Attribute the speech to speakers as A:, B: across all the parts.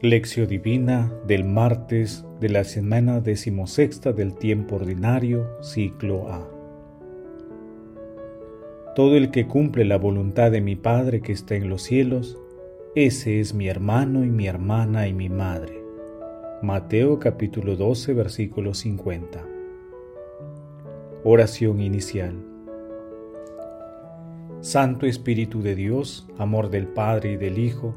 A: Lección Divina del martes de la semana decimosexta del tiempo ordinario, ciclo A. Todo el que cumple la voluntad de mi Padre que está en los cielos, ese es mi hermano y mi hermana y mi madre. Mateo capítulo 12 versículo 50. Oración inicial. Santo Espíritu de Dios, amor del Padre y del Hijo,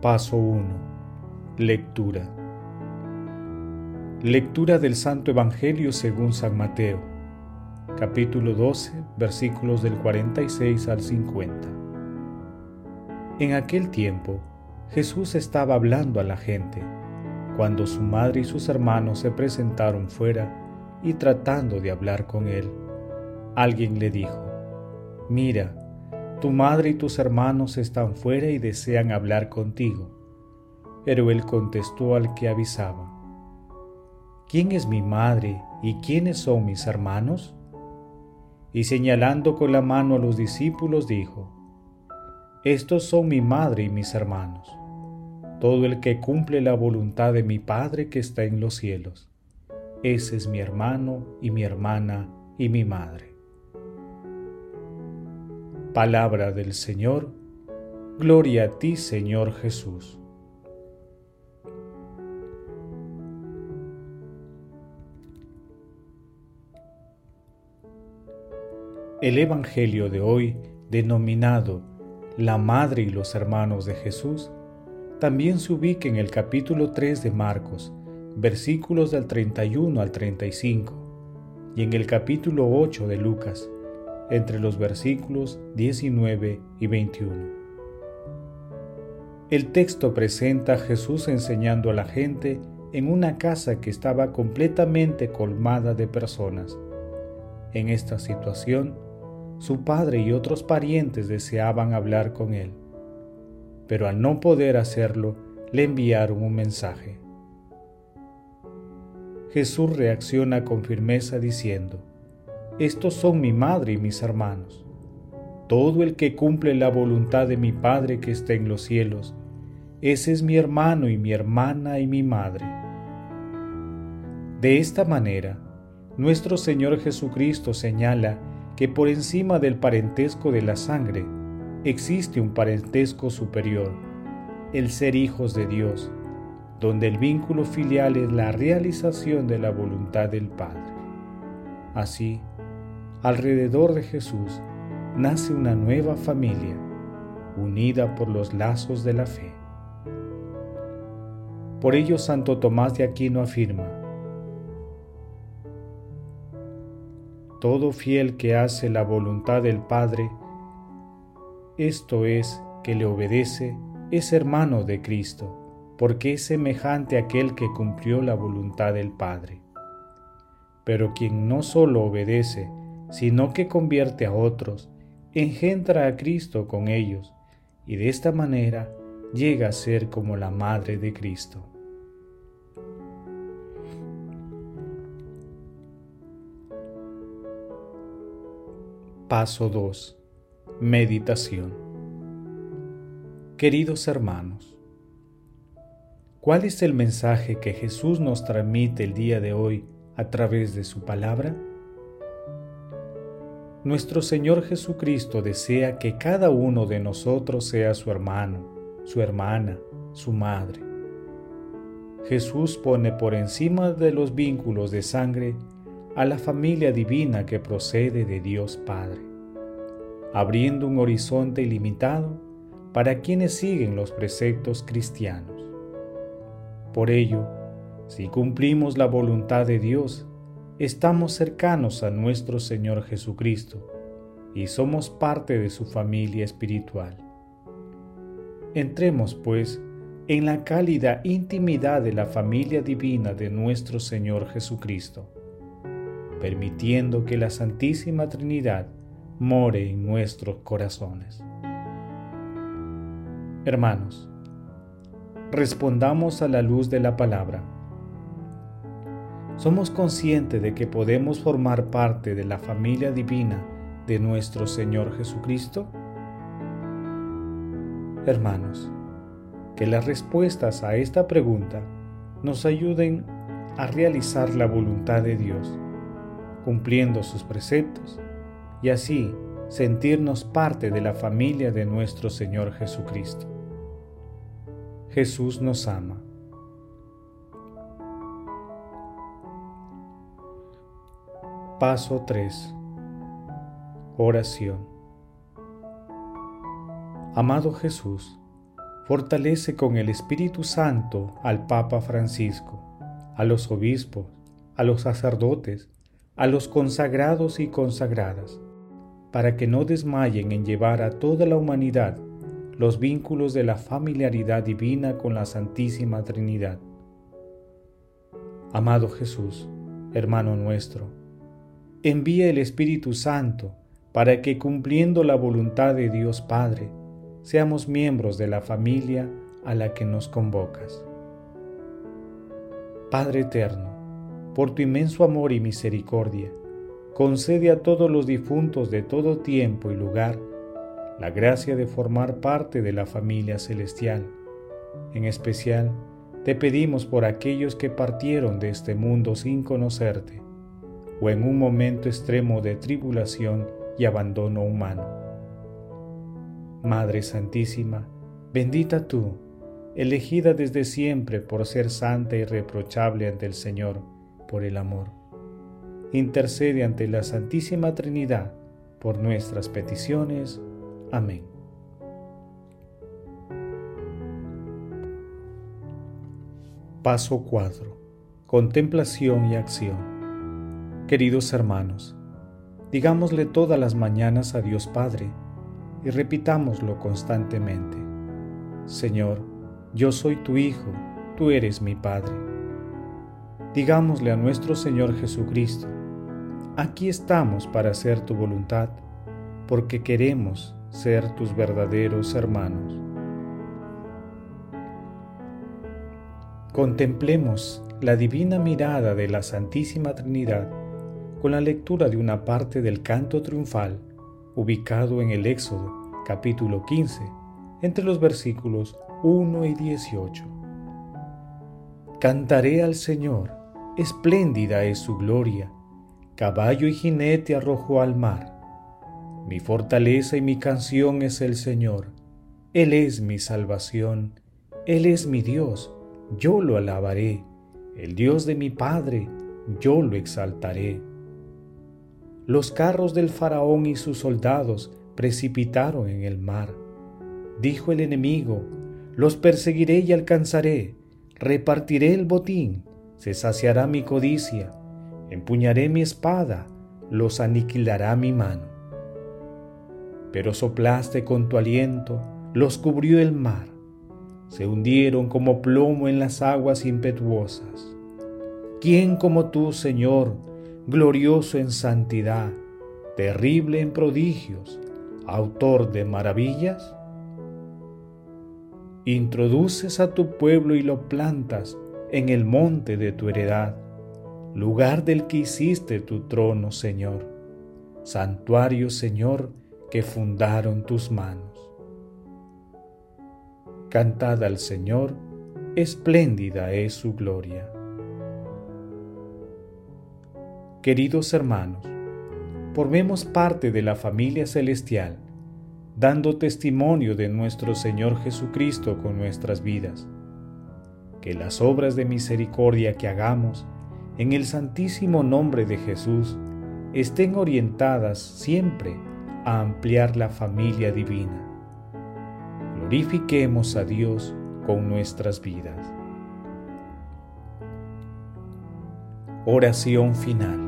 A: Paso 1. Lectura. Lectura del Santo Evangelio según San Mateo, capítulo 12, versículos del 46 al 50. En aquel tiempo, Jesús estaba hablando a la gente, cuando su madre y sus hermanos se presentaron fuera y tratando de hablar con él, alguien le dijo, Mira, tu madre y tus hermanos están fuera y desean hablar contigo. Pero él contestó al que avisaba, ¿quién es mi madre y quiénes son mis hermanos? Y señalando con la mano a los discípulos dijo, Estos son mi madre y mis hermanos, todo el que cumple la voluntad de mi Padre que está en los cielos. Ese es mi hermano y mi hermana y mi madre. Palabra del Señor, gloria a ti Señor Jesús. El Evangelio de hoy, denominado La Madre y los Hermanos de Jesús, también se ubica en el capítulo 3 de Marcos, versículos del 31 al 35, y en el capítulo 8 de Lucas, entre los versículos 19 y 21. El texto presenta a Jesús enseñando a la gente en una casa que estaba completamente colmada de personas. En esta situación, su padre y otros parientes deseaban hablar con él, pero al no poder hacerlo, le enviaron un mensaje. Jesús reacciona con firmeza diciendo, estos son mi madre y mis hermanos. Todo el que cumple la voluntad de mi Padre que está en los cielos, ese es mi hermano y mi hermana y mi madre. De esta manera, nuestro Señor Jesucristo señala que por encima del parentesco de la sangre existe un parentesco superior, el ser hijos de Dios, donde el vínculo filial es la realización de la voluntad del Padre. Así, alrededor de Jesús nace una nueva familia unida por los lazos de la fe. Por ello Santo Tomás de Aquino afirma, Todo fiel que hace la voluntad del Padre, esto es, que le obedece, es hermano de Cristo, porque es semejante a aquel que cumplió la voluntad del Padre. Pero quien no solo obedece, sino que convierte a otros, engendra a Cristo con ellos, y de esta manera llega a ser como la Madre de Cristo. Paso 2. Meditación. Queridos hermanos, ¿cuál es el mensaje que Jesús nos transmite el día de hoy a través de su palabra? Nuestro Señor Jesucristo desea que cada uno de nosotros sea su hermano, su hermana, su madre. Jesús pone por encima de los vínculos de sangre a la familia divina que procede de Dios Padre, abriendo un horizonte ilimitado para quienes siguen los preceptos cristianos. Por ello, si cumplimos la voluntad de Dios estamos cercanos a nuestro Señor Jesucristo y somos parte de su familia espiritual. Entremos, pues, en la cálida intimidad de la familia divina de nuestro Señor Jesucristo, permitiendo que la Santísima Trinidad more en nuestros corazones. Hermanos, respondamos a la luz de la palabra. ¿Somos conscientes de que podemos formar parte de la familia divina de nuestro Señor Jesucristo? Hermanos, que las respuestas a esta pregunta nos ayuden a realizar la voluntad de Dios, cumpliendo sus preceptos y así sentirnos parte de la familia de nuestro Señor Jesucristo. Jesús nos ama. Paso 3. Oración. Amado Jesús, fortalece con el Espíritu Santo al Papa Francisco, a los obispos, a los sacerdotes, a los consagrados y consagradas, para que no desmayen en llevar a toda la humanidad los vínculos de la familiaridad divina con la Santísima Trinidad. Amado Jesús, hermano nuestro, envía el Espíritu Santo para que cumpliendo la voluntad de Dios Padre, seamos miembros de la familia a la que nos convocas. Padre eterno, por tu inmenso amor y misericordia, concede a todos los difuntos de todo tiempo y lugar la gracia de formar parte de la familia celestial. En especial, te pedimos por aquellos que partieron de este mundo sin conocerte, o en un momento extremo de tribulación y abandono humano. Madre Santísima, bendita tú, elegida desde siempre por ser santa y reprochable ante el Señor por el amor. Intercede ante la Santísima Trinidad por nuestras peticiones. Amén. Paso 4. Contemplación y acción. Queridos hermanos, digámosle todas las mañanas a Dios Padre y repitámoslo constantemente. Señor, yo soy tu Hijo, tú eres mi Padre. Digámosle a nuestro Señor Jesucristo, aquí estamos para hacer tu voluntad, porque queremos ser tus verdaderos hermanos. Contemplemos la divina mirada de la Santísima Trinidad con la lectura de una parte del canto triunfal ubicado en el Éxodo capítulo 15 entre los versículos 1 y 18. Cantaré al Señor, espléndida es su gloria, caballo y jinete arrojó al mar mi fortaleza y mi canción es el Señor. Él es mi salvación. Él es mi Dios. Yo lo alabaré. El Dios de mi Padre, yo lo exaltaré. Los carros del faraón y sus soldados precipitaron en el mar. Dijo el enemigo, los perseguiré y alcanzaré, repartiré el botín, se saciará mi codicia, empuñaré mi espada, los aniquilará mi mano pero soplaste con tu aliento, los cubrió el mar, se hundieron como plomo en las aguas impetuosas. ¿Quién como tú, Señor, glorioso en santidad, terrible en prodigios, autor de maravillas? Introduces a tu pueblo y lo plantas en el monte de tu heredad, lugar del que hiciste tu trono, Señor. Santuario, Señor, que fundaron tus manos. Cantad al Señor, espléndida es su gloria. Queridos hermanos, formemos parte de la familia celestial, dando testimonio de nuestro Señor Jesucristo con nuestras vidas. Que las obras de misericordia que hagamos en el santísimo nombre de Jesús estén orientadas siempre a ampliar la familia divina. Glorifiquemos a Dios con nuestras vidas. Oración final.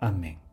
A: Amén.